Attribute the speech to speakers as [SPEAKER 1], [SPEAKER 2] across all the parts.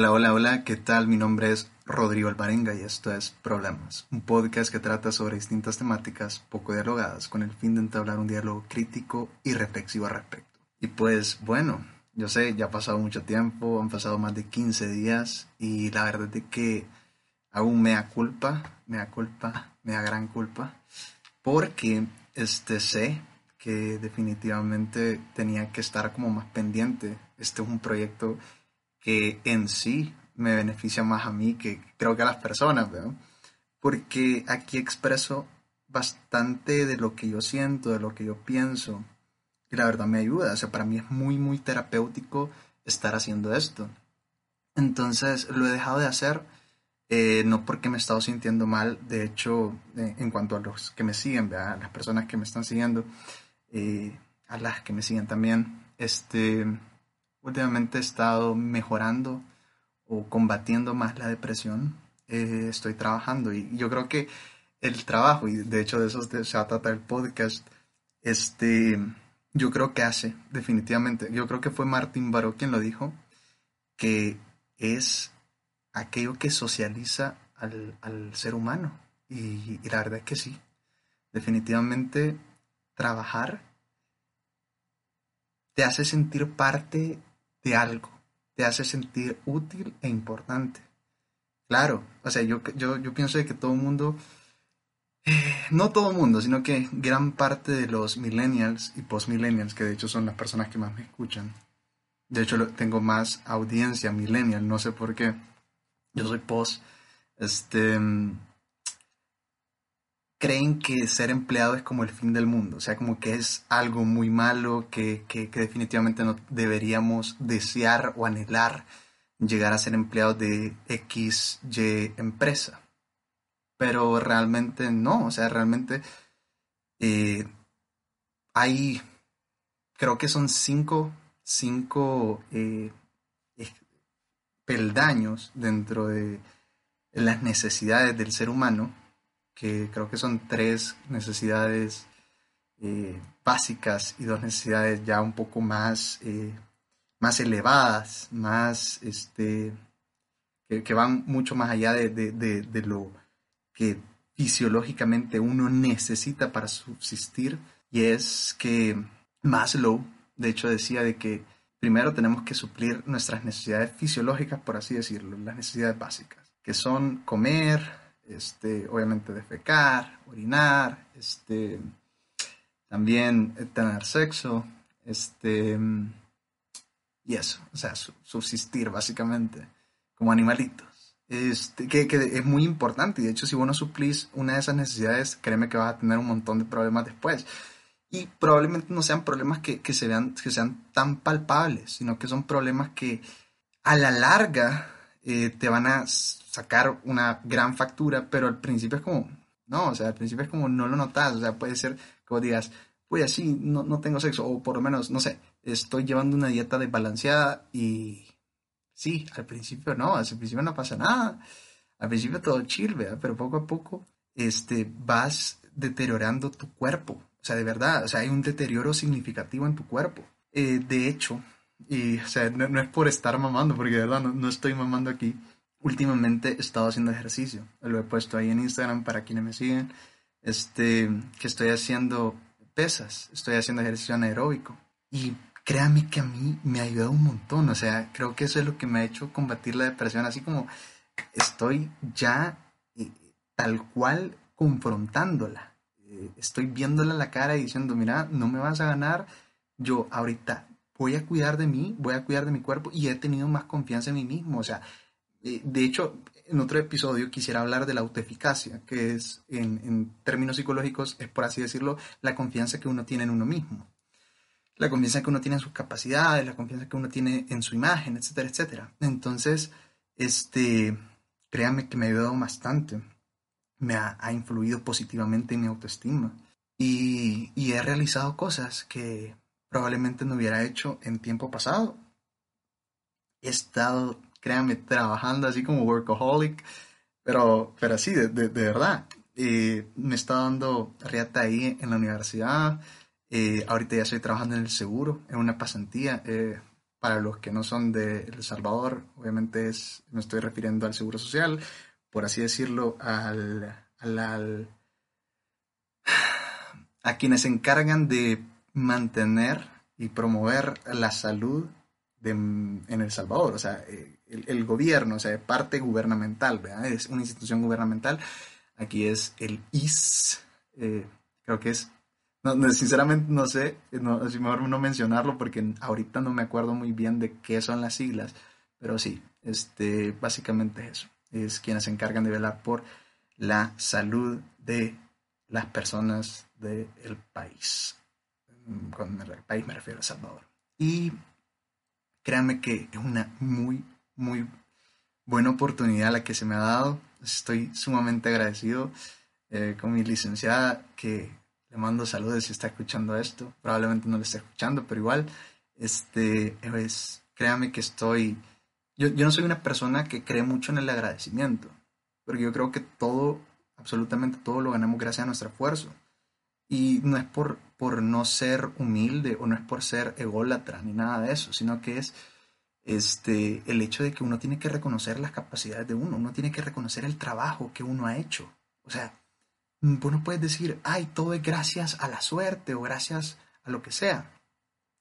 [SPEAKER 1] Hola, hola, hola, ¿qué tal? Mi nombre es Rodrigo Alvarenga y esto es Problemas, un podcast que trata sobre distintas temáticas poco dialogadas con el fin de entablar un diálogo crítico y reflexivo al respecto. Y pues bueno, yo sé, ya ha pasado mucho tiempo, han pasado más de 15 días y la verdad es que aún me da culpa, me da culpa, me da gran culpa, porque este sé que definitivamente tenía que estar como más pendiente. Este es un proyecto que en sí me beneficia más a mí que creo que a las personas, ¿veo? Porque aquí expreso bastante de lo que yo siento, de lo que yo pienso. Y la verdad me ayuda. O sea, para mí es muy, muy terapéutico estar haciendo esto. Entonces lo he dejado de hacer, eh, no porque me he estado sintiendo mal, de hecho, eh, en cuanto a los que me siguen, ¿verdad? a las personas que me están siguiendo, eh, a las que me siguen también, este, últimamente he estado mejorando o combatiendo más la depresión. Eh, estoy trabajando y yo creo que el trabajo, y de hecho de eso se trata el podcast, este, yo creo que hace, definitivamente. Yo creo que fue Martín Baró quien lo dijo, que es aquello que socializa al, al ser humano. Y, y la verdad es que sí. Definitivamente trabajar te hace sentir parte de algo, te hace sentir útil e importante. Claro, o sea, yo, yo, yo pienso de que todo el mundo, eh, no todo el mundo, sino que gran parte de los millennials y postmillennials, que de hecho son las personas que más me escuchan, de hecho tengo más audiencia millennial, no sé por qué, yo soy post, este, creen que ser empleado es como el fin del mundo, o sea, como que es algo muy malo que, que- definitivamente no deberíamos desear o anhelar llegar a ser empleados de X, Y empresa. Pero realmente no, o sea, realmente eh, hay, creo que son cinco, cinco eh, peldaños dentro de las necesidades del ser humano que creo que son tres necesidades eh, básicas y dos necesidades ya un poco más, eh, más elevadas, más, este, que, que van mucho más allá de, de- de- de lo que fisiológicamente uno necesita para subsistir, y es que Maslow, de hecho, decía de que primero tenemos que suplir nuestras necesidades fisiológicas, por así decirlo, las necesidades básicas, que son comer, este, obviamente defecar, orinar, este, también eh, tener sexo, este, y eso, o sea, su- subsistir básicamente como animalitos. Este, que, es muy importante y de hecho si vos suplís una de esas necesidades, créeme que vas a tener un montón de problemas después. Y probablemente no sean problemas que, que que sean tan palpables, sino que son problemas que a la larga eh, te van a sacar una gran factura, pero al principio es como, no, o sea, al principio es como no lo notas, o sea, puede ser vos digas, pues así, no, no tengo sexo, o por lo menos, no sé, estoy llevando una dieta desbalanceada y sí, al principio no, al principio no pasa nada, al principio todo chill, ¿verdad? Pero poco a poco, este, vas deteriorando tu cuerpo, o sea, de verdad, o sea, hay un deterioro significativo en tu cuerpo. Eh, de hecho, y, o sea, no, no es por estar mamando, porque de verdad no, no estoy mamando aquí. Últimamente he estado haciendo ejercicio. Lo he puesto ahí en Instagram para quienes me siguen. Este, que estoy haciendo pesas, estoy haciendo ejercicio anaeróbico. Y créame que a mí me ha ayudado un montón. O sea, creo que eso es lo que me ha hecho combatir la depresión. Así como estoy ya eh, tal cual confrontándola. Eh, estoy viéndola a la cara y diciendo, mira, no me vas a ganar. Yo ahorita voy a cuidar de mí, voy a cuidar de mi cuerpo y he tenido más confianza en mí mismo. O sea, de hecho, en otro episodio quisiera hablar de la autoeficacia, que es, en, términos psicológicos, es por así decirlo, la confianza que uno tiene en uno mismo. La confianza que uno tiene en sus capacidades, la confianza que uno tiene en su imagen, etcétera, etcétera. Entonces, este, créame que me ha ayudado bastante. Me ha, ha influido positivamente en mi autoestima. Y, y he realizado cosas que probablemente no hubiera hecho en tiempo pasado. He estado créanme, trabajando así como workaholic, pero, pero sí, de, de, verdad. Eh, me está dando riata ahí en la universidad. Eh, ahorita ya estoy trabajando en el seguro, en una pasantía. Eh, para los que no son de El Salvador, obviamente es, me estoy refiriendo al seguro social, por así decirlo, al, al, a quienes se encargan de mantener y promover la salud de, en El Salvador. O sea, el, gobierno, o sea, parte gubernamental, ¿verdad? Es una institución gubernamental. Aquí es el IS, eh, creo que es, no, sinceramente no sé, no, es mejor no mencionarlo porque ahorita no me acuerdo muy bien de qué son las siglas, pero sí, este, básicamente es eso, es quienes se encargan de velar por la salud de las personas del país. Con el país me refiero a Salvador. Y créanme que es una muy muy buena oportunidad la que se me ha dado. Estoy sumamente agradecido eh, con mi licenciada que le mando saludos si está escuchando esto. Probablemente no lo esté escuchando, pero igual, este, es, créame que estoy... Yo, yo no soy una persona que cree mucho en el agradecimiento, porque yo creo que todo, absolutamente todo lo ganamos gracias a nuestro esfuerzo. Y no es por, por no ser humilde o no es por ser ególatra ni nada de eso, sino que es este, el hecho de que uno tiene que reconocer las capacidades de uno, uno tiene que reconocer el trabajo que uno ha hecho. O sea, vos no puedes decir, ay, todo es gracias a la suerte o gracias a lo que sea.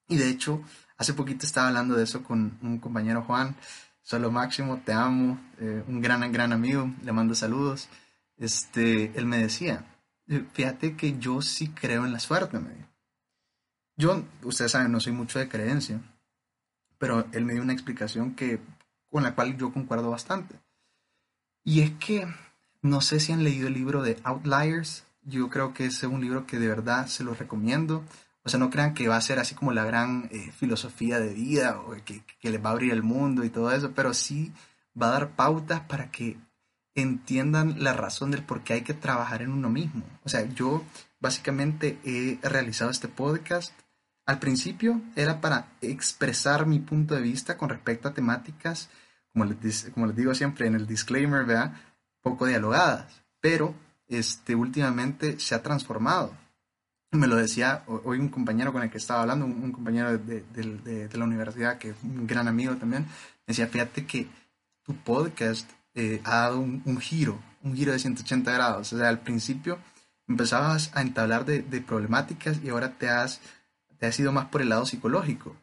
[SPEAKER 1] Y de hecho, hace poquito estaba hablando de eso con un compañero Juan, solo máximo, te amo, eh, un gran, gran amigo, le mando saludos. Este, él me decía, eh, fíjate que yo sí creo en la suerte, me Yo, ustedes saben, no soy mucho de creencia, pero él me dio una explicación que, con la cual yo concuerdo bastante. Y es que, no sé si han leído el libro de Outliers, yo creo que es un libro que de verdad se los recomiendo. O sea, no crean que va a ser así como la gran eh, filosofía de vida o que, que les va a abrir el mundo y todo eso, pero sí va a dar pautas para que entiendan la razón del por qué hay que trabajar en uno mismo. O sea, yo básicamente he realizado este podcast al principio era para expresar mi punto de vista con respecto a temáticas, como les, digo siempre en el disclaimer, ¿verdad? poco dialogadas, pero este, últimamente se ha transformado. Me lo decía hoy un compañero con el que estaba hablando, un, compañero de, la universidad, que es un gran amigo también, me decía, fíjate que tu podcast eh, ha dado un, un, giro, un giro de 180 grados. O sea, al principio empezabas a entablar de, problemáticas y ahora te has te has ido más por el lado psicológico.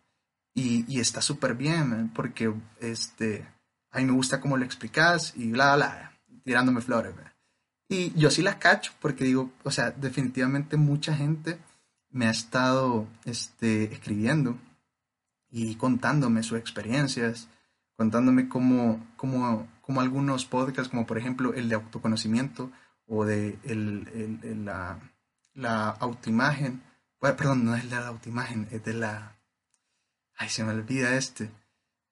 [SPEAKER 1] Y, y está súper bien, porque este, a mí me gusta cómo lo explicas y bla, bla, tirándome flores. Y yo sí las cacho, porque digo, o sea, definitivamente mucha gente me ha estado este, escribiendo y contándome sus experiencias, contándome cómo, cómo, cómo, algunos podcasts, como por ejemplo el de autoconocimiento o de el, el, la, la autoimagen, perdón, no es la autoimagen, es de la... Ay, se me olvida este.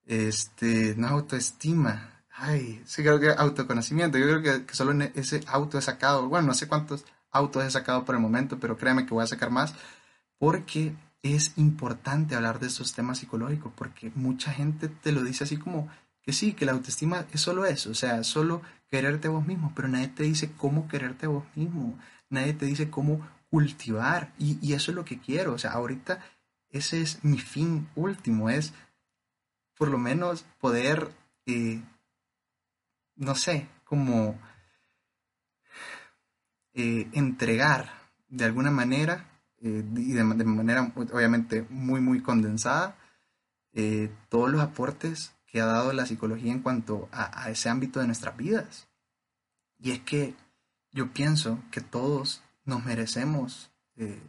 [SPEAKER 1] Este, no autoestima. Ay, sí creo que autoconocimiento. Yo creo que, solo ese auto he sacado, bueno, no sé cuántos autos he sacado por el momento, pero créeme que voy a sacar más, porque es importante hablar de estos temas psicológicos, porque mucha gente te lo dice así como que sí, que la autoestima es solo eso, o sea, solo quererte a vos mismo, pero nadie te dice cómo quererte a vos mismo, nadie te dice cómo cultivar y, eso es lo que quiero. O sea, ahorita ese es mi fin último, es por lo menos poder, eh, no sé, como eh, entregar de alguna manera eh, y de, manera obviamente muy, muy condensada todos los aportes que ha dado la psicología en cuanto a, a ese ámbito de nuestras vidas. Y es que yo pienso que todos nos merecemos eh,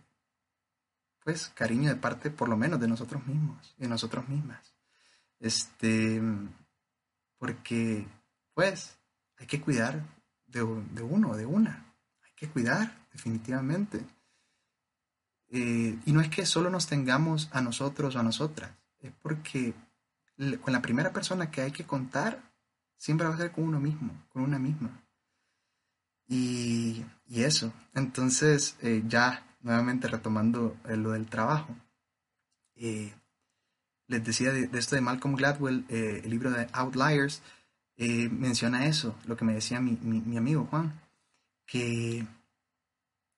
[SPEAKER 1] pues cariño de parte por lo menos de nosotros mismos, de nosotros mismas. Este, porque pues hay que cuidar de, de uno, de una. Hay que cuidar, definitivamente. Eh, y no es que solo nos tengamos a nosotros o a nosotras, es porque con la primera persona que hay que contar siempre va a ser con uno mismo, con una misma. Y, eso, entonces eh, ya nuevamente retomando eh, lo del trabajo, les decía de, esto de Malcolm Gladwell, el libro de Outliers, menciona eso, lo que me decía mi, mi amigo Juan, que,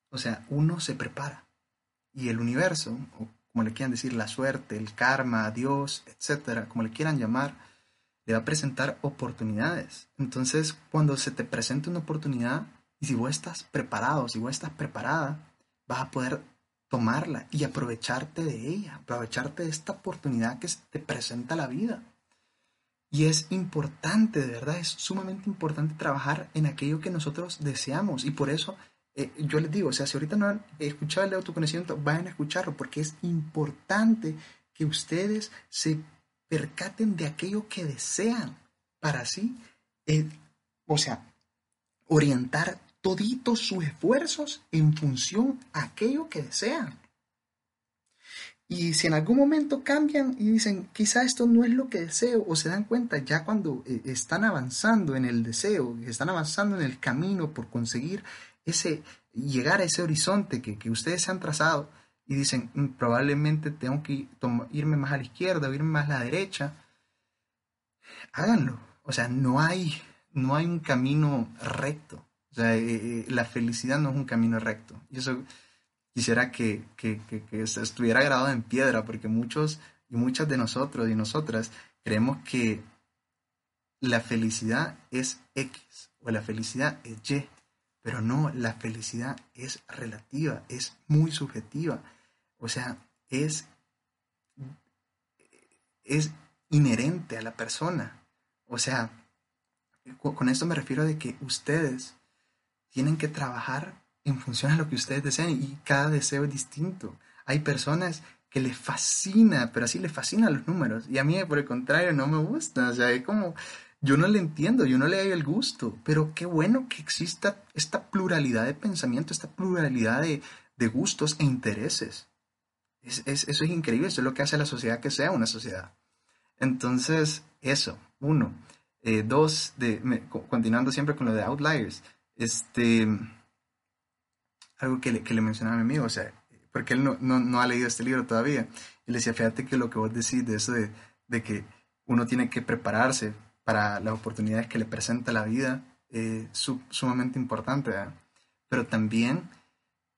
[SPEAKER 1] o sea, uno se prepara y el universo, o como le quieran decir, la suerte, el karma, Dios, etcétera, como le quieran llamar, le va a presentar oportunidades. Entonces, cuando se te presente una oportunidad, y si vos estás preparado, si vos estás preparada, vas a poder tomarla y aprovecharte de ella, aprovecharte de esta oportunidad que te presenta la vida. Y es importante, de verdad, es sumamente importante trabajar en aquello que nosotros deseamos. Y por eso eh, yo les digo, o sea, si ahorita no han escuchado el autoconocimiento, vayan a escucharlo porque es importante que ustedes se percaten de aquello que desean para así, eh, o sea, orientar toditos sus esfuerzos en función a aquello que desean. Y si en algún momento cambian y dicen, quizá esto no es lo que deseo, o se dan cuenta ya cuando eh, están avanzando en el deseo, están avanzando en el camino por conseguir ese, llegar a ese horizonte que, ustedes se han trazado y dicen, mm, probablemente tengo que irme más a la izquierda o irme más a la derecha, háganlo. O sea, no hay, no hay un camino recto. O sea, eh, eh, la felicidad no es un camino recto. Y eso quisiera que, que, que, estuviera grabado en piedra, porque muchos y muchas de nosotros y nosotras creemos que la felicidad es X o la felicidad es Y. Pero no, la felicidad es relativa, es muy subjetiva. O sea, es, es inherente a la persona. O sea, con esto me refiero de que ustedes tienen que trabajar en función a lo que ustedes desean y cada deseo es distinto. Hay personas que les fascina, pero así les fascinan los números y a mí por el contrario no me gusta. O sea, es como, yo no le entiendo, yo no le doy el gusto, pero qué bueno que exista esta pluralidad de pensamiento, esta pluralidad de, gustos e intereses. Es, eso es increíble, eso es lo que hace la sociedad que sea una sociedad. Entonces, eso, uno. Eh, dos, de, continuando siempre con lo de Outliers, este, algo que le, que le mencionaba a mi amigo, o sea, porque él no, no, ha leído este libro todavía, y le decía, fíjate que lo que vos decís de eso de, de que uno tiene que prepararse para las oportunidades que le presenta la vida es sumamente importante. Pero también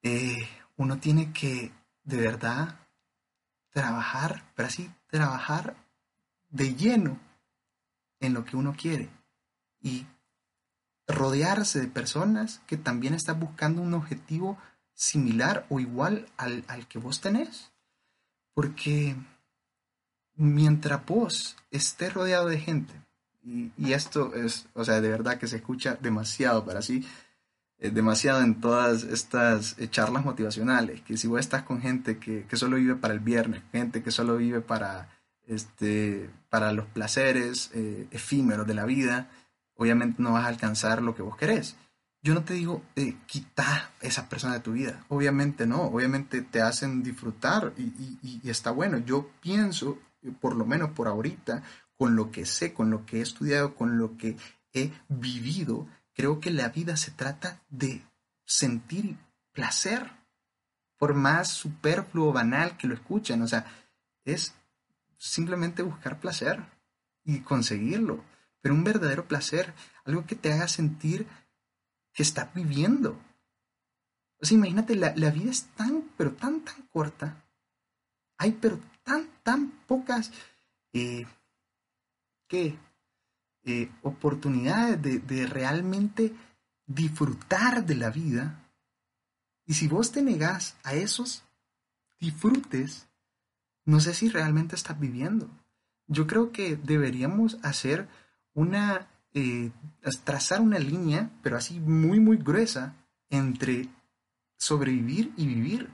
[SPEAKER 1] eh, uno tiene que de verdad trabajar, pero así trabajar de lleno en lo que uno quiere y rodearse de personas que también están buscando un objetivo similar o igual al, al que vos tenés. Porque mientras vos estés rodeado de gente y, esto es, o sea, de verdad que se escucha demasiado para sí, eh, demasiado en todas estas eh, charlas motivacionales, que si vos estás con gente que, que, solo vive para el viernes, gente que solo vive para, este, para los placeres eh, efímeros de la vida, obviamente no vas a alcanzar lo que vos querés. Yo no te digo, eh, quita esa persona de tu vida. Obviamente no, obviamente te hacen disfrutar y, está bueno. Yo pienso, por lo menos por ahorita, con lo que sé, con lo que he estudiado, con lo que he vivido, creo que la vida se trata de sentir placer, por más superfluo banal que lo escuchen, o sea, es simplemente buscar placer y conseguirlo, pero un verdadero placer, algo que te haga sentir que estás viviendo. O sea, imagínate, la, vida es tan, pero tan, tan corta. Hay, pero tan, tan pocas eh, ¿qué? Eh, oportunidades de, realmente disfrutar de la vida. Y si vos te negás a esos disfrutes, no sé si realmente estás viviendo. Yo creo que deberíamos hacer una, eh, trazar una línea, pero así muy, muy gruesa, entre sobrevivir y vivir.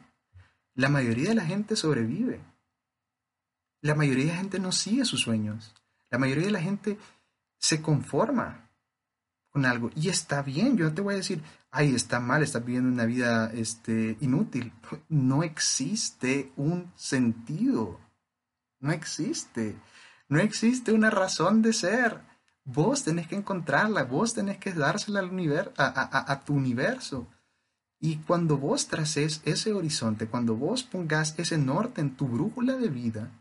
[SPEAKER 1] La mayoría de la gente sobrevive. La mayoría de la gente no sigue sus sueños. La mayoría de la gente se conforma. con algo. Y está bien, yo no te voy a decir, ay, está mal, estás viviendo una vida este, inútil. No existe un sentido. No existe. No existe una razón de ser. Vos tenés que encontrarla, vos tenés que dársela al universo, a, tu universo. Y cuando vos traces ese horizonte, cuando vos pongas ese norte en tu brújula de vida,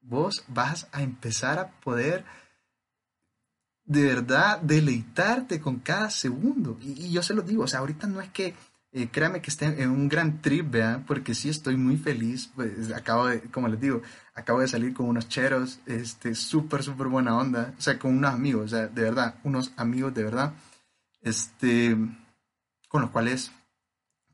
[SPEAKER 1] vos vas a empezar a poder de verdad deleitarte con cada segundo. Y, yo se lo digo, o sea, ahorita no es que, eh, créame que esté en un gran trip, vean, porque sí estoy muy feliz. Pues, acabo de, como les digo, acabo de salir con unos cheros, este, súper, súper buena onda. O sea, con unos amigos, o sea, de verdad, unos amigos de verdad, este, con los cuales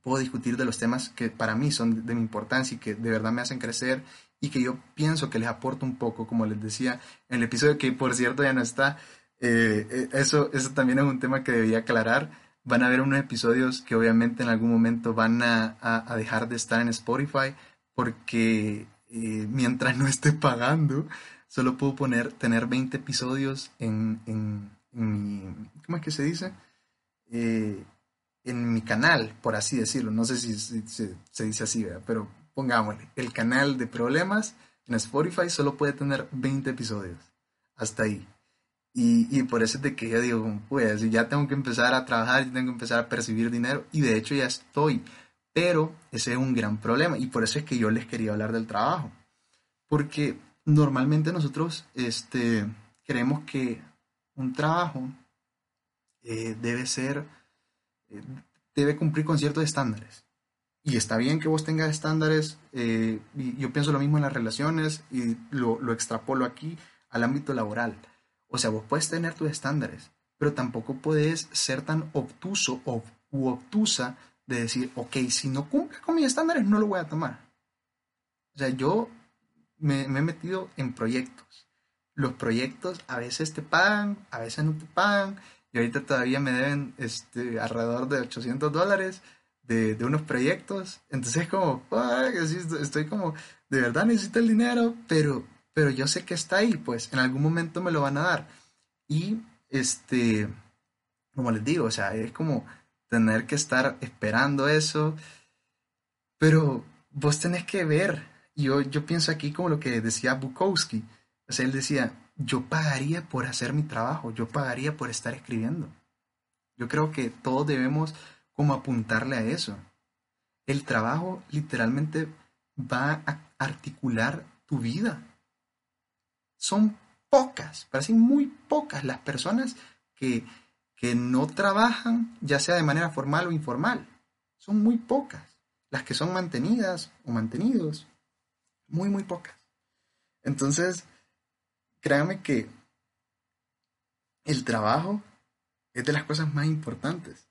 [SPEAKER 1] puedo discutir de los temas que para mí son de mi importancia y que de verdad me hacen crecer y que yo pienso que les aporto un poco, como les decía en el episodio que por cierto ya no está, eh, eh, eso, eso también es un tema que debía aclarar. Van a haber unos episodios que obviamente en algún momento van a, dejar de estar en Spotify porque eh, mientras no esté pagando, solo puedo poner, tener 20 episodios en, en, mi, ¿cómo es que se dice? en mi canal, por así decirlo. No sé si, se dice así, pero pongámosle, el canal de problemas en Spotify solo puede tener 20 episodios. Hasta ahí. Y, por eso es de que yo digo, pues ya tengo que empezar a trabajar, ya tengo que empezar a percibir dinero y de hecho ya estoy. Pero ese es un gran problema y por eso es que yo les quería hablar del trabajo. Porque normalmente nosotros este, creemos que un trabajo eh, debe ser, eh, debe cumplir con ciertos estándares. Y está bien que vos tengas estándares, eh, y yo pienso lo mismo en las relaciones y lo, lo extrapolo aquí al ámbito laboral o sea, vos puedes tener tus estándares, pero tampoco puedes ser tan obtuso o, u obtusa de decir, ok, si no cumple con mis estándares, no lo voy a tomar. O sea, yo me, he metido en proyectos. Los proyectos a veces te pagan, a veces no te pagan, y ahorita todavía me deben este, alrededor de 800 dólares de, unos proyectos. Entonces, como, estoy como, de verdad necesito el dinero, pero pero yo sé que está ahí, pues en algún momento me lo van a dar. Y este, como les digo, o sea, es como tener que estar esperando eso, pero vos tenés que ver, yo, yo pienso aquí como lo que decía Bukowski, o sea, él decía, yo pagaría por hacer mi trabajo, yo pagaría por estar escribiendo. Yo creo que todos debemos como apuntarle a eso. El trabajo literalmente va a articular tu vida son pocas, parecen muy pocas las personas que, que no trabajan, ya sea de manera formal o informal. Son muy pocas. Las que son mantenidas o mantenidos, muy, muy pocas. Entonces, créanme que el trabajo es de las cosas más importantes.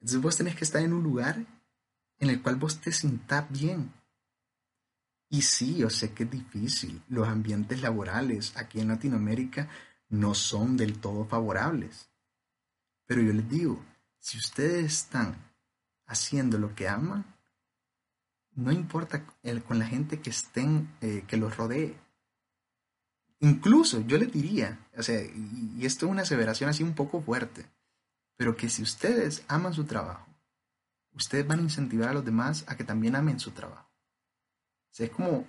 [SPEAKER 1] Entonces vos tenés que estar en un lugar en el cual vos te sintás bien, y sí, yo sé que es difícil. Los ambientes laborales aquí en Latinoamérica no son del todo favorables. Pero yo les digo, si ustedes están haciendo lo que aman, no importa con la gente que estén, eh, que los rodee. Incluso yo les diría, o sea, y, y esto es una aseveración así un poco fuerte, pero que si ustedes aman su trabajo, ustedes van a incentivar a los demás a que también amen su trabajo es como,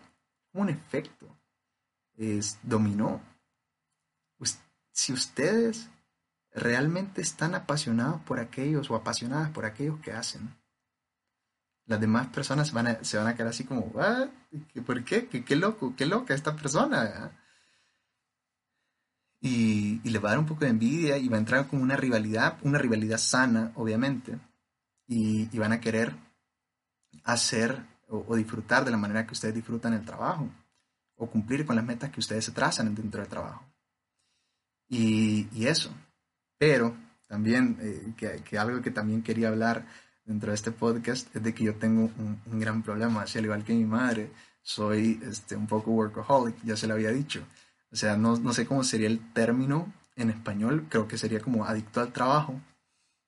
[SPEAKER 1] un efecto. Es, dominó. Si ustedes realmente están apasionados por aquellos o apasionadas por aquellos que hacen, las demás personas van se van a quedar así como, ¿por qué? ¿Qué, loco? ¿Qué loca esta persona? Y, le va a dar un poco de envidia y va a entrar como una rivalidad, una rivalidad sana, obviamente. Y, y van a querer hacer o, disfrutar de la manera que ustedes disfrutan el trabajo o cumplir con las metas que ustedes se trazan dentro del trabajo. Y, eso. Pero también, eh, que, algo que también quería hablar dentro de este podcast es de que yo tengo un, gran problema, así al igual que mi madre, soy este, un poco workaholic, ya se lo había dicho. O sea, no, no sé cómo sería el término en español, creo que sería como adicto al trabajo.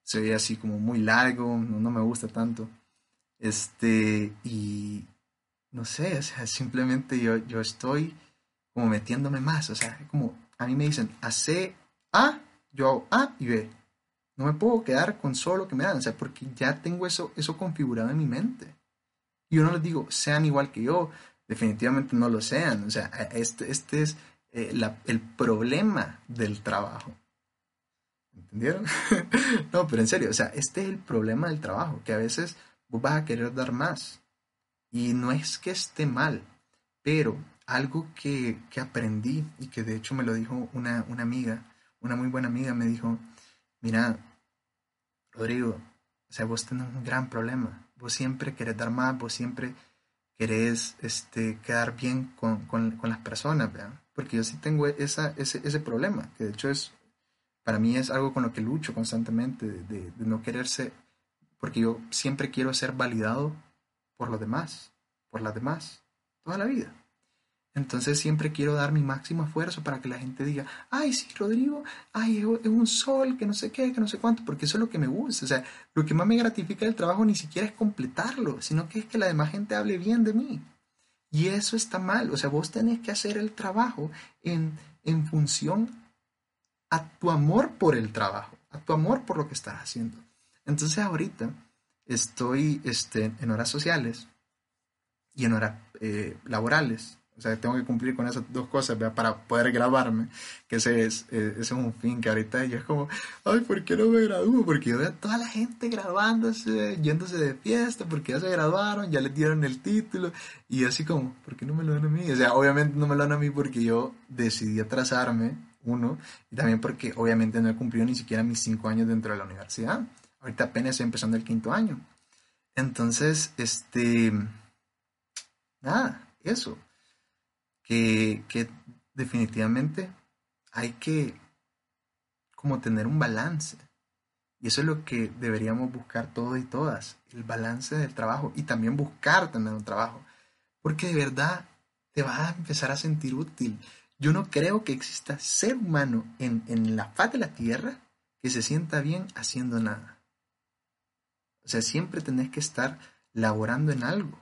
[SPEAKER 1] Se ve así como muy largo, no, no me gusta tanto. Este, y no sé, o sea, simplemente yo, yo estoy como metiéndome más, o sea, como a mí me dicen, hace A, yo hago A y B. No me puedo quedar con solo lo que me dan, o sea, porque ya tengo eso, eso configurado en mi mente. Y yo no les digo, sean igual que yo, definitivamente no lo sean. O sea, este, este es eh, el problema del trabajo. ¿Entendieron? no, pero en serio, o sea, este es el problema del trabajo, que a veces vos vas a querer dar más. Y no es que esté mal, pero algo que, aprendí y que de hecho me lo dijo una, una amiga, una muy buena amiga, me dijo, mira, Rodrigo, o sea, vos tenés un gran problema. Vos siempre querés dar más, vos siempre querés este, quedar bien con, las personas, ¿verdad? Porque yo sí tengo esa, ese, ese problema, que de hecho es, para mí es algo con lo que lucho constantemente, de no quererse, porque yo siempre quiero ser validado por los demás, por las demás, toda la vida. Entonces siempre quiero dar mi máximo esfuerzo para que la gente diga, ay, sí, Rodrigo, ay, es un sol, que no sé qué, que no sé cuánto, porque eso es lo que me gusta. O sea, lo que más me gratifica del trabajo ni siquiera es completarlo, sino que es que la demás gente hable bien de mí. Y eso está mal. O sea, vos tenés que hacer el trabajo en, en función a tu amor por el trabajo, a tu amor por lo que estás haciendo. Entonces ahorita estoy este, en horas sociales y en horas eh, laborales o sea, tengo que cumplir con esas dos cosas para poder graduarme, que ese es, eh, ese es un fin que ahorita yo es como, ay, ¿por qué no me gradúo? Porque yo veo a toda la gente graduándose, yéndose de fiesta, porque ya se graduaron, ya les dieron el título, y así como, ¿por qué no me lo dan a mí? O sea, obviamente no me lo dan a mí porque yo decidí atrasarme, uno, y también porque obviamente no he cumplido ni siquiera mis cinco años dentro de la universidad. Ahorita apenas empezando el quinto año. Entonces, este, nada, eso que, definitivamente hay que como tener un balance. Y eso es lo que deberíamos buscar todos y todas, el balance del trabajo y también buscar tener un trabajo. Porque de verdad te vas a empezar a sentir útil. Yo no creo que exista ser humano en, en la faz de la tierra que se sienta bien haciendo nada. O sea, siempre tenés que estar laborando en algo.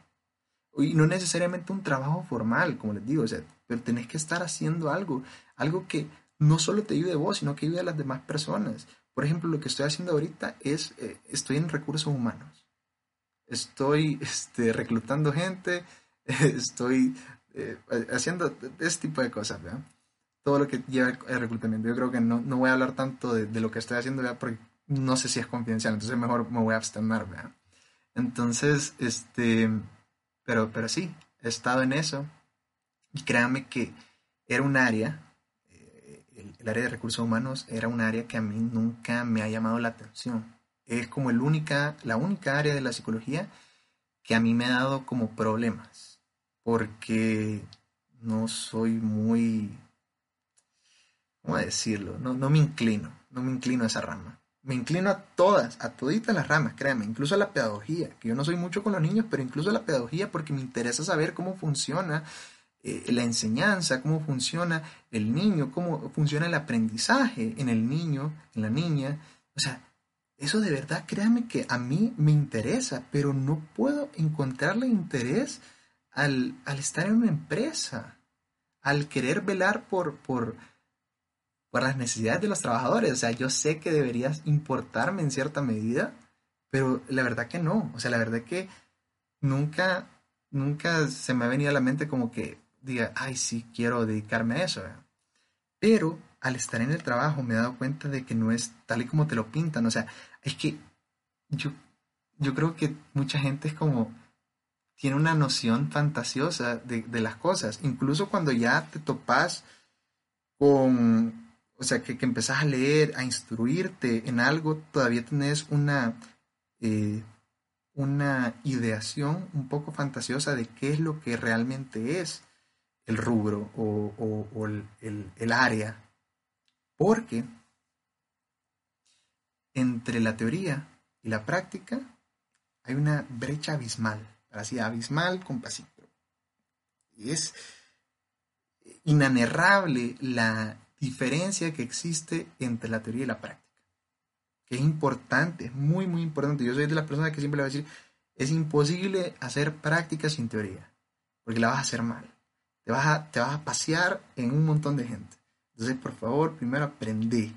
[SPEAKER 1] Y no necesariamente un trabajo formal, como les digo, o sea, pero tenés que estar haciendo algo, algo que no solo te ayude a vos, sino que ayude a las demás personas. Por ejemplo, lo que estoy haciendo ahorita es, eh, estoy en recursos humanos. Estoy este, reclutando gente, estoy eh, haciendo este tipo de cosas, ¿verdad? Todo lo que lleva el reclutamiento. Yo creo que no, no voy a hablar tanto de, lo que estoy haciendo, ¿verdad? Porque no sé si es confidencial, entonces mejor me voy a abstener, ¿verdad? Entonces, este, pero, pero sí, he estado en eso. Y créanme que era un área, eh, el, área de recursos humanos era un área que a mí nunca me ha llamado la atención. Es como el única, la única área de la psicología que a mí me ha dado como problemas. Porque no soy muy, ¿cómo decirlo? No, no me inclino, no me inclino a esa rama me inclino a todas, a toditas las ramas, créanme, incluso a la pedagogía, que yo no soy mucho con los niños, pero incluso a la pedagogía porque me interesa saber cómo funciona eh, la enseñanza, cómo funciona el niño, cómo funciona el aprendizaje en el niño, en la niña. O sea, eso de verdad, créanme que a mí me interesa, pero no puedo encontrarle interés al, al estar en una empresa, al querer velar por, por, por las necesidades de los trabajadores. O sea, yo sé que deberías importarme en cierta medida, pero la verdad que no. O sea, la verdad que nunca, nunca se me ha venido a la mente como que diga, ay, sí, quiero dedicarme a eso. Pero al estar en el trabajo me he dado cuenta de que no es tal y como te lo pintan. O sea, es que yo, yo creo que mucha gente es como, tiene una noción fantasiosa de, de las cosas. Incluso cuando ya te topas con o sea, que, que empezás a leer, a instruirte en algo, todavía tenés una, eh, una ideación un poco fantasiosa de qué es lo que realmente es el rubro o, el, el área. Porque entre la teoría y la práctica hay una brecha abismal, así abismal con pasito. Es inanerrable la diferencia que existe entre la teoría y la práctica. Que es importante, es muy, muy importante. Yo soy de las personas que siempre le voy a decir, es imposible hacer práctica sin teoría, porque la vas a hacer mal. Te vas a, te vas a pasear en un montón de gente. Entonces, por favor, primero aprende,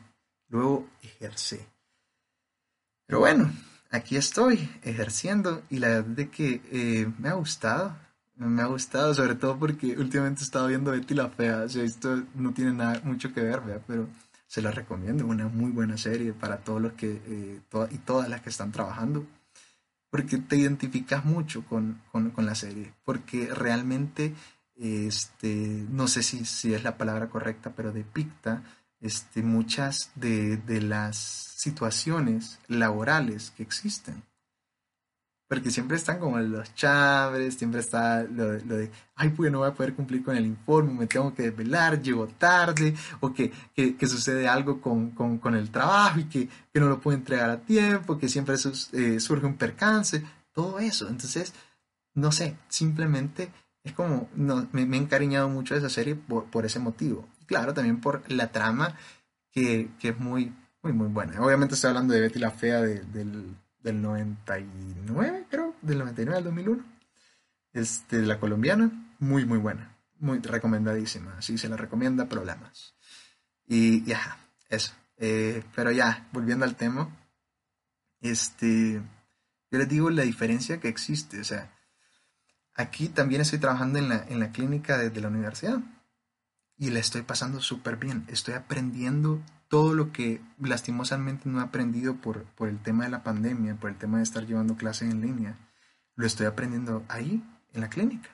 [SPEAKER 1] luego ejerce. Pero bueno, aquí estoy ejerciendo y la verdad es que eh, me ha gustado. Me ha gustado, sobre todo porque últimamente he estado viendo Betty la Fea. O sea, esto no tiene nada mucho que ver, ¿verdad? pero se la recomiendo. Una muy buena serie para todos los que eh, y todas las que están trabajando. Porque te identificas mucho con, con, con la serie. Porque realmente, este, no sé si, si es la palabra correcta, pero depicta este, muchas de, de las situaciones laborales que existen. Porque siempre están como los chavres, siempre está lo, de, ay, pues no voy a poder cumplir con el informe, me tengo que desvelar, llego tarde, o que, que, sucede algo con, con, con, el trabajo y que, que, no lo puedo entregar a tiempo, que siempre eh, surge un percance, todo eso. Entonces, no sé, simplemente es como, no, me, he encariñado mucho de esa serie por, por ese motivo. Y claro, también por la trama que, que, es muy, muy, muy buena. Obviamente estoy hablando de Betty la Fea del del 99, creo, del 99 al 2001. Este, la colombiana, muy, muy buena, muy recomendadísima. Así se la recomienda, problemas. Y ya, eso. Eh, pero ya, volviendo al tema, este, yo les digo la diferencia que existe. O sea, aquí también estoy trabajando en la, en la clínica desde la universidad y la estoy pasando súper bien. Estoy aprendiendo todo lo que lastimosamente no he aprendido por, por el tema de la pandemia, por el tema de estar llevando clases en línea, lo estoy aprendiendo ahí, en la clínica.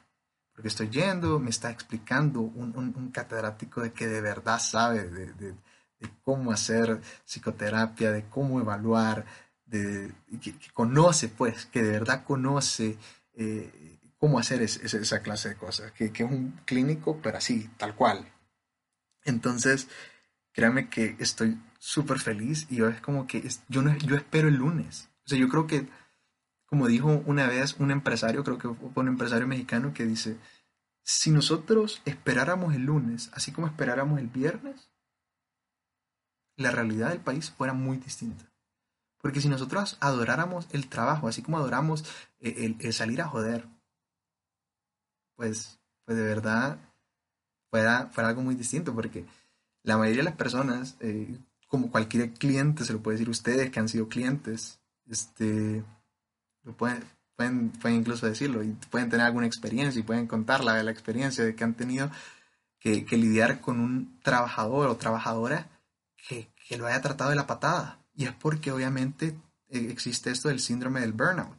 [SPEAKER 1] Porque estoy yendo, me está explicando un, un, catedrático de que de verdad sabe de, de, cómo hacer psicoterapia, de cómo evaluar, de, que, conoce, pues, que de verdad conoce eh, cómo hacer esa clase de cosas, que, que es un clínico, pero así, tal cual. Entonces, créanme que estoy súper feliz y es como que yo, no, yo espero el lunes. O sea, yo creo que, como dijo una vez un empresario, creo que fue un empresario mexicano que dice, si nosotros esperáramos el lunes, así como esperáramos el viernes, la realidad del país fuera muy distinta. Porque si nosotros adoráramos el trabajo, así como adoramos el, el salir a joder, pues, pues de verdad fuera, fuera algo muy distinto, porque la mayoría de las personas, eh, como cualquier cliente, se lo puede decir ustedes que han sido clientes, este, lo pueden, pueden, pueden incluso decirlo y pueden tener alguna experiencia y pueden contar la, la experiencia de que han tenido que, lidiar con un trabajador o trabajadora que, que, lo haya tratado de la patada. Y es porque obviamente eh, existe esto del síndrome del burnout,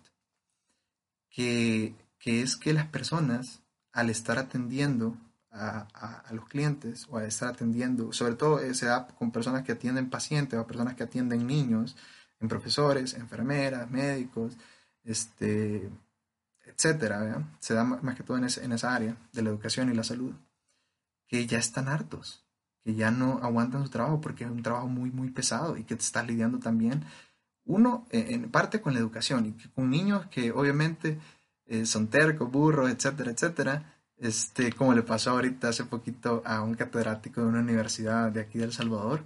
[SPEAKER 1] que, que es que las personas al estar atendiendo a, los clientes o a estar atendiendo, sobre todo se da con personas que atienden pacientes o personas que atienden niños, en profesores, enfermeras, médicos, este, etcétera, se da más que todo en, en esa área de la educación y la salud, que ya están hartos, que ya no aguantan su trabajo porque es un trabajo muy, muy pesado y que te estás lidiando también, uno, en parte con la educación y con niños que obviamente eh, son tercos, burros, etcétera, etcétera, este, como le pasó ahorita hace poquito a un catedrático de una universidad de aquí de El Salvador,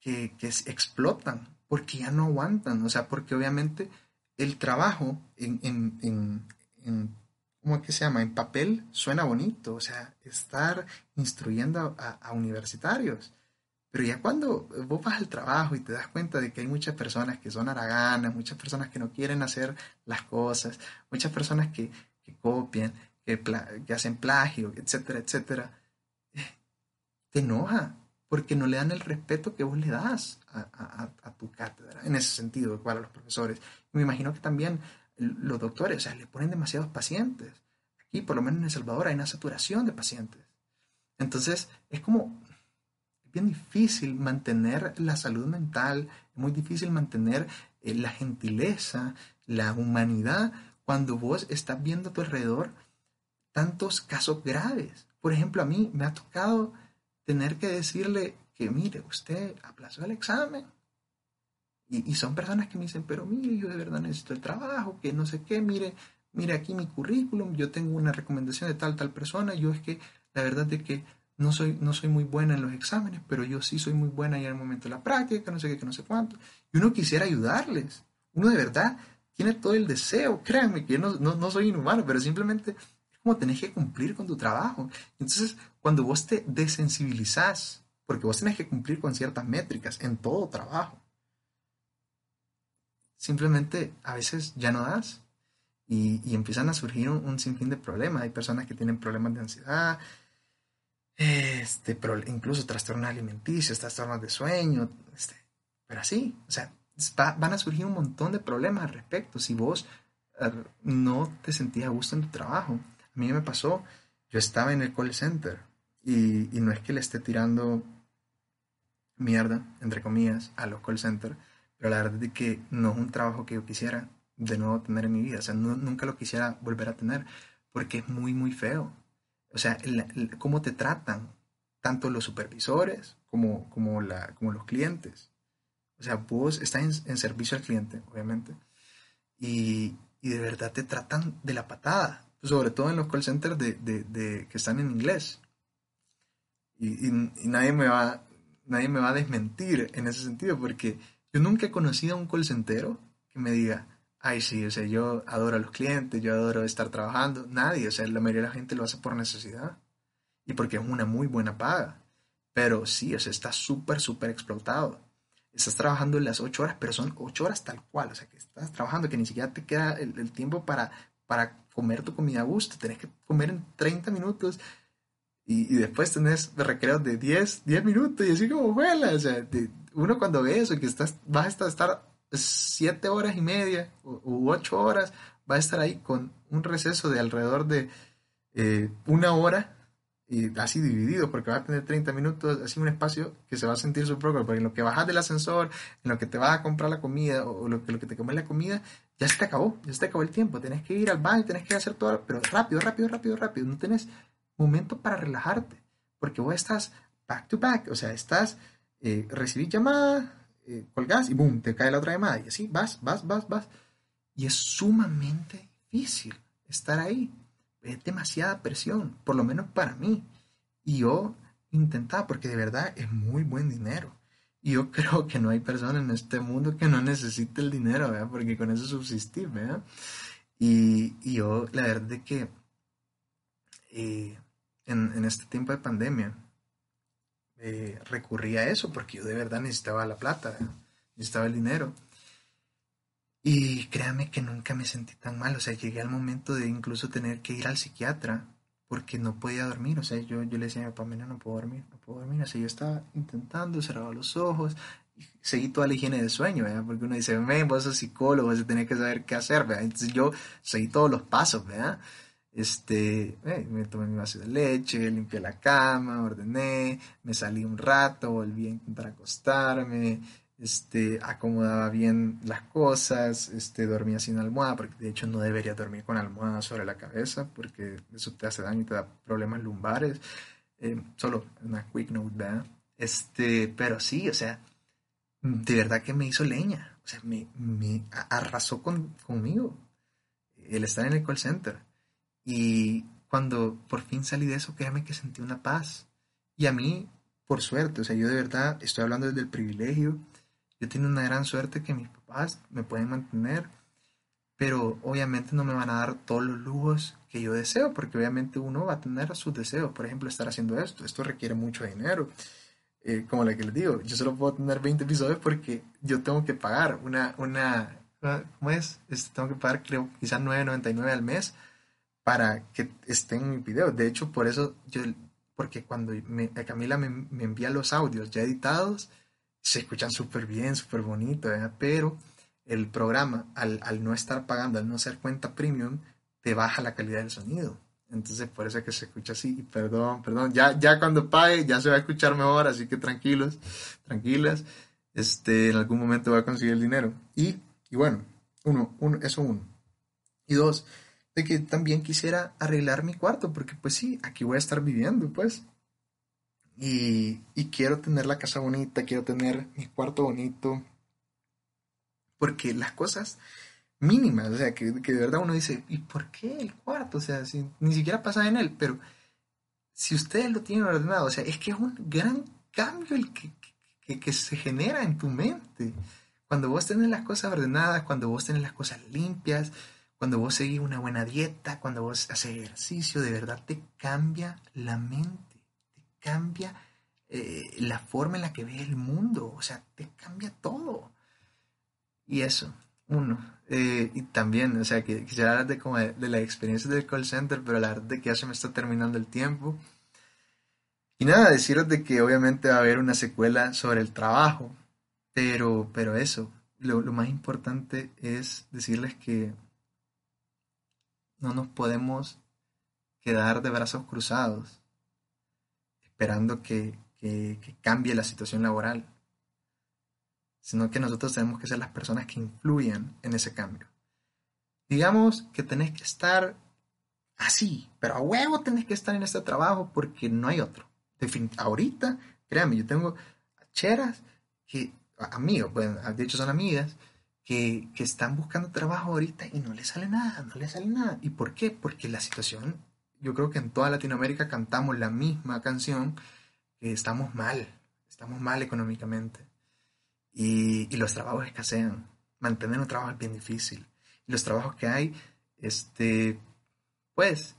[SPEAKER 1] que, que explotan porque ya no aguantan, o sea, porque obviamente el trabajo en, en, en, en ¿cómo que se llama? En papel suena bonito, o sea, estar instruyendo a, universitarios. Pero ya cuando vos vas al trabajo y te das cuenta de que hay muchas personas que son haraganas, muchas personas que no quieren hacer las cosas, muchas personas que copian, que, hacen plagio, etcétera, etcétera, te enoja porque no le dan el respeto que vos le das a, tu cátedra, en ese sentido, igual a los profesores. me imagino que también los doctores, o sea, le ponen demasiados pacientes. Aquí, por lo menos en El Salvador, hay una saturación de pacientes. Entonces, es como, bien difícil mantener la salud mental, es muy difícil mantener eh, la gentileza, la humanidad, cuando vos estás viendo a tu alrededor tantos casos graves. Por ejemplo, a mí me ha tocado tener que decirle que, mire, usted aplazó el examen. Y, son personas que me dicen, pero mire, yo de verdad necesito el trabajo, que no sé qué, mire, mire aquí mi currículum, yo tengo una recomendación de tal, tal persona, yo es que la verdad es que no soy, no soy muy buena en los exámenes, pero yo sí soy muy buena ya en el momento de la práctica, no sé qué, que no sé cuánto. Y uno quisiera ayudarles. Uno de verdad tiene todo el deseo, créanme que yo no, no, no soy inhumano, pero simplemente como tenés que cumplir con tu trabajo. Entonces, cuando vos te desensibilizás, porque vos tenés que cumplir con ciertas métricas en todo trabajo, simplemente a veces ya no das. Y, y empiezan a surgir un, un, sinfín de problemas. Hay personas que tienen problemas de ansiedad, este, pro, incluso trastornos alimenticios, trastornos de sueño, este, pero así, o sea, va, van a surgir un montón de problemas al respecto. Si vos uh, no te sentías a gusto en tu trabajo, a mí me pasó, yo estaba en el call center y, y no es que le esté tirando mierda, entre comillas, a los call centers, pero la verdad es que no es un trabajo que yo quisiera de nuevo tener en mi vida, o sea, nunca lo quisiera volver a tener, porque es muy, muy feo. O sea, cómo te tratan tanto los supervisores como, como, la, como los clientes. O sea, vos estás en, en servicio al cliente, obviamente, y, y, de verdad te tratan de la patada, sobre todo en los call centers de, de, de que están en inglés. Y, y, nadie, me va, nadie me va a desmentir en ese sentido, porque yo nunca he conocido a un call centero que me diga, ay, sí, o sea, yo adoro a los clientes, yo adoro estar trabajando. Nadie, o sea, la mayoría de la gente lo hace por necesidad y porque es una muy buena paga. Pero sí, o sea, está súper, súper explotado. Estás trabajando las ocho horas, pero son ocho horas tal cual, o sea, que estás trabajando, que ni siquiera te queda el tiempo para, para comer tu comida a gusto, tenés que comer en 30 minutos y, y después tenés recreos de 10, 10 minutos y así como vuela, o sea, uno cuando ve eso, que estás, vas a estar siete horas y media u ocho horas, va a estar ahí con un receso de alrededor de eh, una hora y así dividido, porque va a tener 30 minutos, así un espacio que se va a sentir su propio, porque en lo que bajas del ascensor, en lo que te vas a comprar la comida o lo que, lo que te comes la comida, ya se te acabó, ya se te acabó el tiempo, tenés que ir al baño, tenés que hacer todo, pero rápido, rápido, rápido, rápido, no tenés momento para relajarte, porque vos estás back to back, o sea, estás, eh, recibís llamada, eh, colgas y boom, te cae la otra llamada y así vas, vas, vas, vas. Y es sumamente difícil estar ahí. Es demasiada presión, por lo menos para mí. Y yo intentaba, porque de verdad es muy buen dinero. Y yo creo que no hay persona en este mundo que no necesite el dinero, ¿verdad? Porque con eso subsistir, ¿verdad? Y, y yo, la verdad es que eh, en, en este tiempo de pandemia, eh, recurrí a eso porque yo de verdad necesitaba la plata, necesitaba el dinero. Y créame que nunca me sentí tan mal, o sea, llegué al momento de incluso tener que ir al psiquiatra porque no podía dormir, o sea, yo, yo le decía a mi papá, mira, no puedo dormir, no puedo dormir, o sea, yo estaba intentando, cerraba los ojos, seguí toda la higiene del sueño, ¿verdad? Porque uno dice, ven, vos sos psicólogo, vas a tener que saber qué hacer, ¿verdad? Entonces yo seguí todos los pasos, ¿verdad? Este, eh, me tomé mi vaso de leche, limpié la cama, ordené, me salí un rato, volví a intentar acostarme, este, acomodaba bien las cosas, este, dormía sin almohada, porque de hecho no debería dormir con almohada sobre la cabeza, porque eso te hace daño y te da problemas lumbares. Eh, solo una quick note, ¿verdad? Este, pero sí, o sea, de verdad que me hizo leña, o sea, me, me arrasó con, conmigo el estar en el call center. Y cuando por fin salí de eso, créame que sentí una paz. Y a mí, por suerte, o sea, yo de verdad estoy hablando desde el privilegio. Yo tengo una gran suerte que mis papás me pueden mantener, pero obviamente no me van a dar todos los lujos que yo deseo, porque obviamente uno va a tener sus deseos. Por ejemplo, estar haciendo esto. Esto requiere mucho dinero. Eh, como la que les digo, yo solo puedo tener 20 episodios porque yo tengo que pagar una, una, ¿cómo es? Este, tengo que pagar, creo, quizás 9.99 al mes para que estén en mi video. De hecho, por eso yo, porque cuando Camila me, envía los audios ya editados, se escuchan súper bien, súper bonito, ¿verdad? pero el programa, al, al, no estar pagando, al no ser cuenta premium, te baja la calidad del sonido. Entonces, por eso es que se escucha así. Y perdón, perdón, ya, ya cuando pague ya se va a escuchar mejor, así que tranquilos, tranquilas. Este, en algún momento va a conseguir el dinero. Y, y bueno, uno, uno, eso uno. Y dos, de que también quisiera arreglar mi cuarto, porque pues sí, aquí voy a estar viviendo, pues. Y, quiero tener la casa bonita, quiero tener mi cuarto bonito, porque las cosas mínimas, o sea, que, de verdad uno dice, ¿y por qué el cuarto? O sea, si, ni siquiera pasa en él, pero si ustedes lo tienen ordenado, o sea, es que es un gran cambio el que, que, que se genera en tu mente. Cuando vos tenés las cosas ordenadas, cuando vos tenés las cosas limpias, cuando vos seguís una buena dieta, cuando vos haces ejercicio, de verdad te cambia la mente, te cambia eh, la forma en la que ves el mundo, o sea, te cambia todo. Y eso, Uno. Eh, y también, o sea, que quisiera hablar de, como de, de la experiencia del call center, pero la verdad es que ya se me está terminando el tiempo. Y nada, deciros de que obviamente va a haber una secuela sobre el trabajo, pero, pero eso, lo más importante es decirles que no nos podemos quedar de brazos cruzados esperando que, que, que cambie la situación laboral, sino que nosotros tenemos que ser las personas que influyan en ese cambio. Digamos que tenés que estar así, pero a huevo tenés que estar en este trabajo porque no hay otro. Defin- ahorita, créanme, yo tengo cheras que, amigos, bueno, de hecho son amigas, que, que están buscando trabajo ahorita y no les sale nada, no les sale nada. ¿Y por qué? Porque la situación, yo creo que en toda Latinoamérica cantamos la misma canción, que estamos mal, estamos mal económicamente. Y, y los trabajos escasean. Mantener un trabajo es bien difícil. Y los trabajos que hay, este, pues,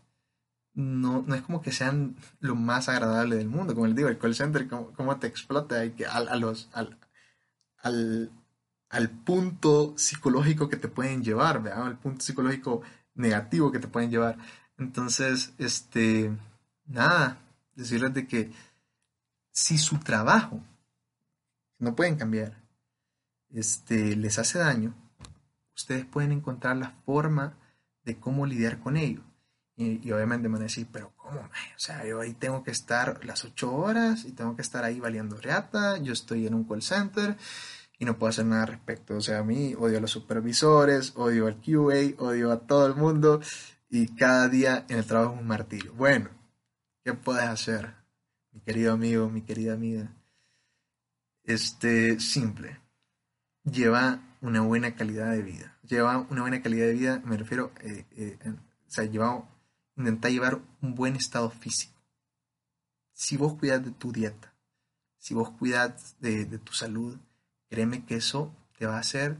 [SPEAKER 1] no, no es como que sean lo más agradable del mundo. Como les digo, el call center, cómo, cómo te explota hay que, a, a los, al, al, al punto psicológico que te pueden llevar, ¿verdad? Al punto psicológico negativo que te pueden llevar. Entonces, este, nada, decirles de que si su trabajo, no pueden cambiar, este, les hace daño, ustedes pueden encontrar la forma de cómo lidiar con ello. Y, y obviamente me van a decir, pero ¿cómo? mae? O sea, yo ahí tengo que estar las ocho horas y tengo que estar ahí valiendo reata, yo estoy en un call center y no puedo hacer nada al respecto. O sea, a mí odio a los supervisores, odio al QA, odio a todo el mundo y cada día en el trabajo es un martirio. Bueno, ¿qué puedes hacer, mi querido amigo, mi querida amiga? Este, simple. Lleva una buena calidad de vida. Lleva una buena calidad de vida, me refiero, eh, eh, o sea, lleva, intenta llevar un buen estado físico. Si vos cuidas de tu dieta, si vos cuidas de, de tu salud, créeme que eso te va a hacer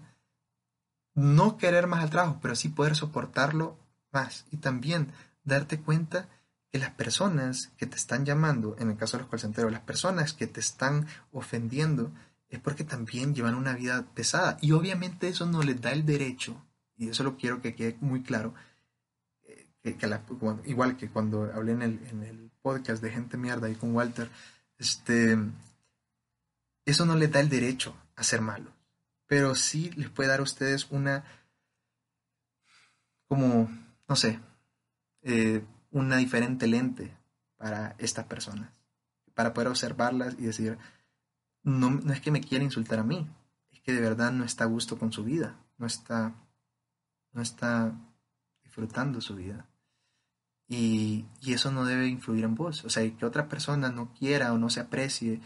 [SPEAKER 1] no querer más al trabajo, pero sí poder soportarlo Y también darte cuenta que las personas que te están llamando, en el caso de los call las personas que te están ofendiendo, es porque también llevan una vida pesada. Y obviamente eso no les da el derecho, y eso lo quiero que quede muy claro, eh, que, igual que cuando hablé en el, en el podcast de Gente Mierda ahí con Walter, este, eso no les da el derecho a ser malos, pero sí les puede dar a ustedes una, como, no sé, eh, una diferente lente para estas personas, para poder observarlas y decir, no, no es que me quiera insultar a mí, es que de verdad no está a gusto con su vida, no está, no está disfrutando su vida. Y, y eso no debe influir en vos. O sea, que otra persona no quiera o no se aprecie,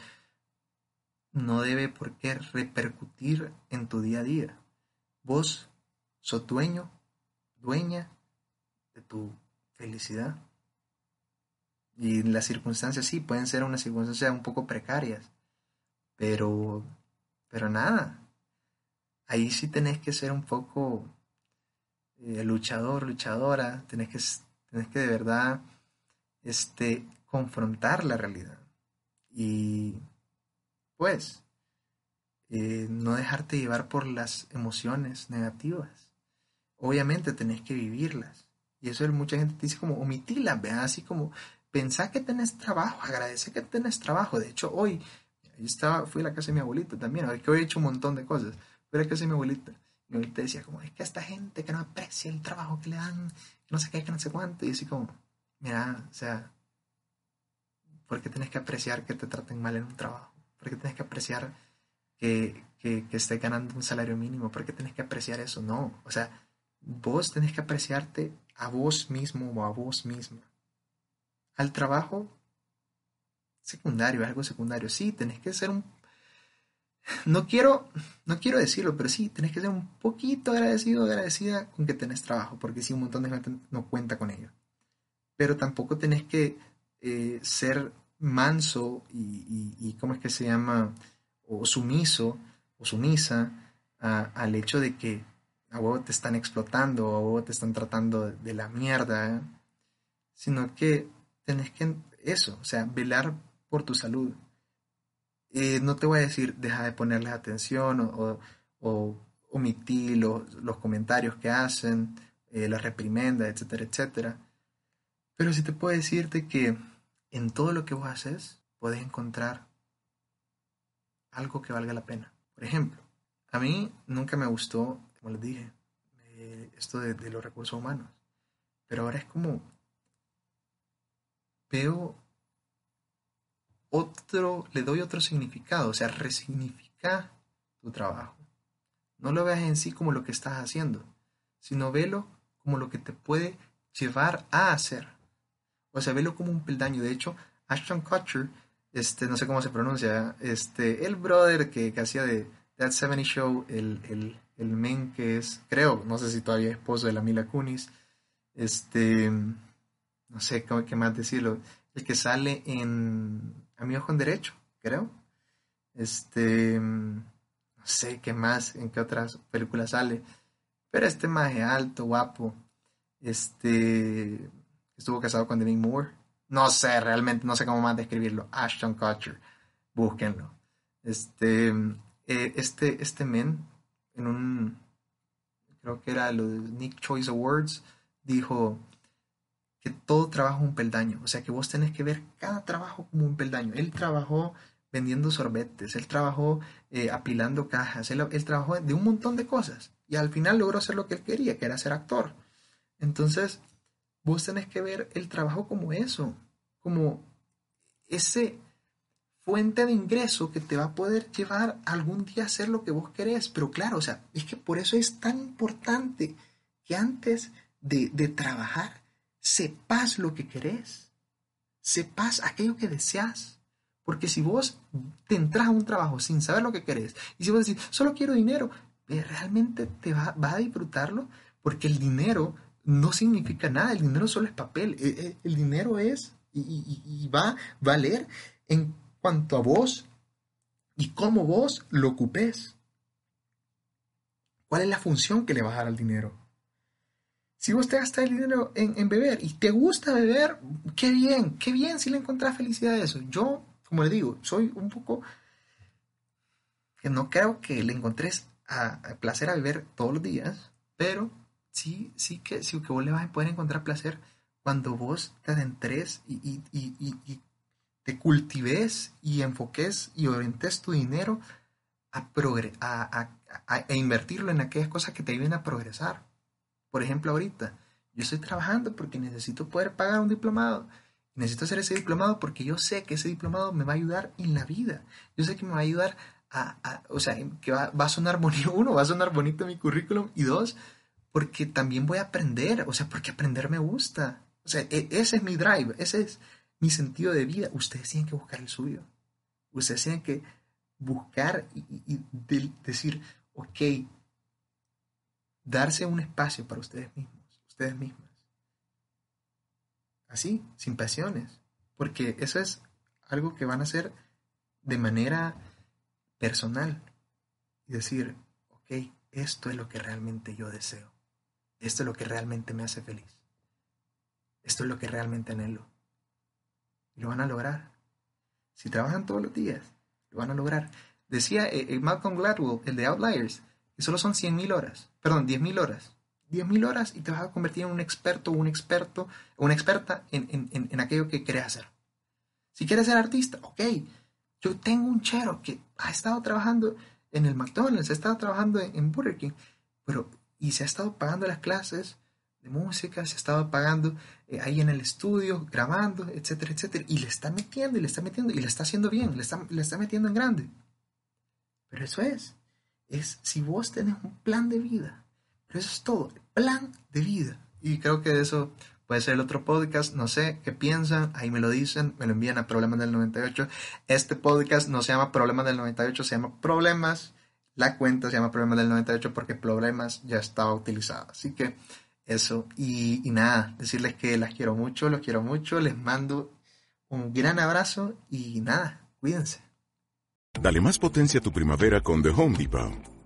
[SPEAKER 1] no debe por qué repercutir en tu día a día. Vos sos dueño, dueña tu felicidad. Y las circunstancias sí, pueden ser unas circunstancias un poco precarias, pero, pero nada. Ahí sí tenés que ser un poco eh, luchador, luchadora, tenés que, tenés que de verdad este, confrontar la realidad. Y pues, eh, no dejarte llevar por las emociones negativas. Obviamente tenés que vivirlas. Y eso es, mucha gente te dice como omitirlas, vean así como pensá que tenés trabajo, agradece que tenés trabajo. De hecho, hoy yo estaba, fui a la casa de mi abuelita también, que hoy he hecho un montón de cosas. Fui a la casa de mi abuelita. Y mi abuelita decía como, es que esta gente que no aprecia el trabajo que le dan, que no sé qué, que no sé cuánto. Y así como, mira, o sea, ¿por qué tenés que apreciar que te traten mal en un trabajo? ¿Por qué tenés que apreciar que, que, que estés ganando un salario mínimo? ¿Por qué tenés que apreciar eso? No, o sea, vos tenés que apreciarte a vos mismo o a vos misma. Al trabajo secundario, algo secundario, sí, tenés que ser un no quiero no quiero decirlo, pero sí, tenés que ser un poquito agradecido, agradecida con que tenés trabajo, porque sí un montón de gente no cuenta con ello. Pero tampoco tenés que eh, ser manso y, ¿cómo es que se llama? o sumiso o sumisa al hecho de que a vos te están explotando a vos te están tratando de, la mierda, ¿eh? sino que tenés que eso, o sea, velar por tu salud. Eh, no te voy a decir deja de ponerles atención o, o, omití los, comentarios que hacen, eh, la reprimenda, etcétera, etcétera. Pero sí te puedo decirte que en todo lo que vos haces puedes encontrar algo que valga la pena. Por ejemplo, a mí nunca me gustó, como les dije, eh, esto de, los recursos humanos. Pero ahora es como veo otro, le doy otro significado, o sea, resignifica tu trabajo. No lo veas en sí como lo que estás haciendo, sino velo como lo que te puede llevar a hacer. O sea, velo como un peldaño. De hecho, Ashton Kutcher, este, no sé cómo se pronuncia, este, el brother que, hacía de That 70 Show, el, el, el men que es, creo, no sé si todavía es esposo de la Mila Kunis, este, no sé qué más decirlo, el que sale en Amigo con Derecho, creo. Este, no sé qué más, en qué otras películas sale, pero este más alto, guapo, este, estuvo casado con Demi Moore. No sé, realmente no sé cómo más describirlo. Ashton Kutcher, búsquenlo. Este, eh, este, este men, en un, creo que era los Nick Choice Awards, dijo que todo trabajo es un peldaño, o sea que vos tenés que ver cada trabajo como un peldaño. Él trabajó vendiendo sorbetes, él trabajó eh, apilando cajas, él, él, trabajó de un montón de cosas y al final logró hacer lo que él quería, que era ser actor. Entonces, vos tenés que ver el trabajo como eso, como ese fuente de ingreso que te va a poder llevar algún día a hacer lo que vos querés. Pero claro, o sea, es que por eso es tan importante que antes de, trabajar, sepas lo que querés, sepas aquello que deseas. Porque si vos te entras a un trabajo sin saber lo que querés, y si vos decís, solo quiero dinero, realmente te va, a disfrutarlo, porque el dinero no significa nada, el dinero solo es papel, eh, eh, el dinero es y, y va a valer en cuanto a vos y cómo vos lo ocupes. ¿Cuál es la función que le vas a dar al dinero? Si vos te gastas el dinero en, beber y te gusta beber, qué bien, qué bien si le encontrás felicidad a eso. Yo, como le digo, soy un poco que no creo que le encontres a, placer a beber todos los días, pero sí, sí que, sí que vos le vas a poder encontrar placer cuando vos te adentres y, cultives y enfoques y orientes tu dinero a, a, a, invertirlo en aquellas cosas que te ayuden a progresar. Por ejemplo, ahorita, yo estoy trabajando porque necesito poder pagar un diplomado. Necesito hacer ese diplomado porque yo sé que ese diplomado me va a ayudar en la vida. Yo sé que me va a ayudar a, o sea, que va, a sonar bonito, uno, va a sonar bonito mi currículum, y dos, porque también voy a aprender, o sea, porque aprender me gusta. O sea, e, ese es mi drive, ese es mi sentido de vida. Ustedes tienen que buscar el suyo. Ustedes tienen que buscar y, decir, ok, darse un espacio para ustedes mismos, ustedes mismas. Así, sin pasiones, porque eso es algo que van a hacer de manera personal y decir, ok, esto es lo que realmente yo deseo, esto es lo que realmente me hace feliz, esto es lo que realmente anhelo. Lo van a lograr. Si trabajan todos los días, lo van a lograr. Decía eh, eh, Malcolm Gladwell, el de Outliers, que solo son 100.000 horas, perdón, 10.000 horas. 10.000 horas y te vas a convertir en un experto un experto, una experta en, aquello que quieres hacer. Si quieres ser artista, ok. Yo tengo un chero que ha estado trabajando en el McDonald's, ha estado trabajando en, Burger King, pero y se ha estado pagando las clases de música, se ha estado pagando eh, ahí en el estudio, grabando, etcétera, etcétera, y le está metiendo y le está metiendo y le está haciendo bien, le está, le está metiendo en grande. Pero eso es es si vos tenés un plan de vida. Pero eso es todo, plan de vida. Y creo que eso puede ser el otro podcast, no sé qué piensan, ahí me lo dicen, me lo envían a Problemas del 98. Este podcast no se llama Problemas del 98, se llama Problemas. La cuenta se llama Problemas del 98 porque Problemas ya estaba utilizado. Así que eso, y, nada, decirles que las quiero mucho, los quiero mucho, les mando un gran abrazo y nada, cuídense.
[SPEAKER 2] Dale más potencia a tu primavera con The Home Depot.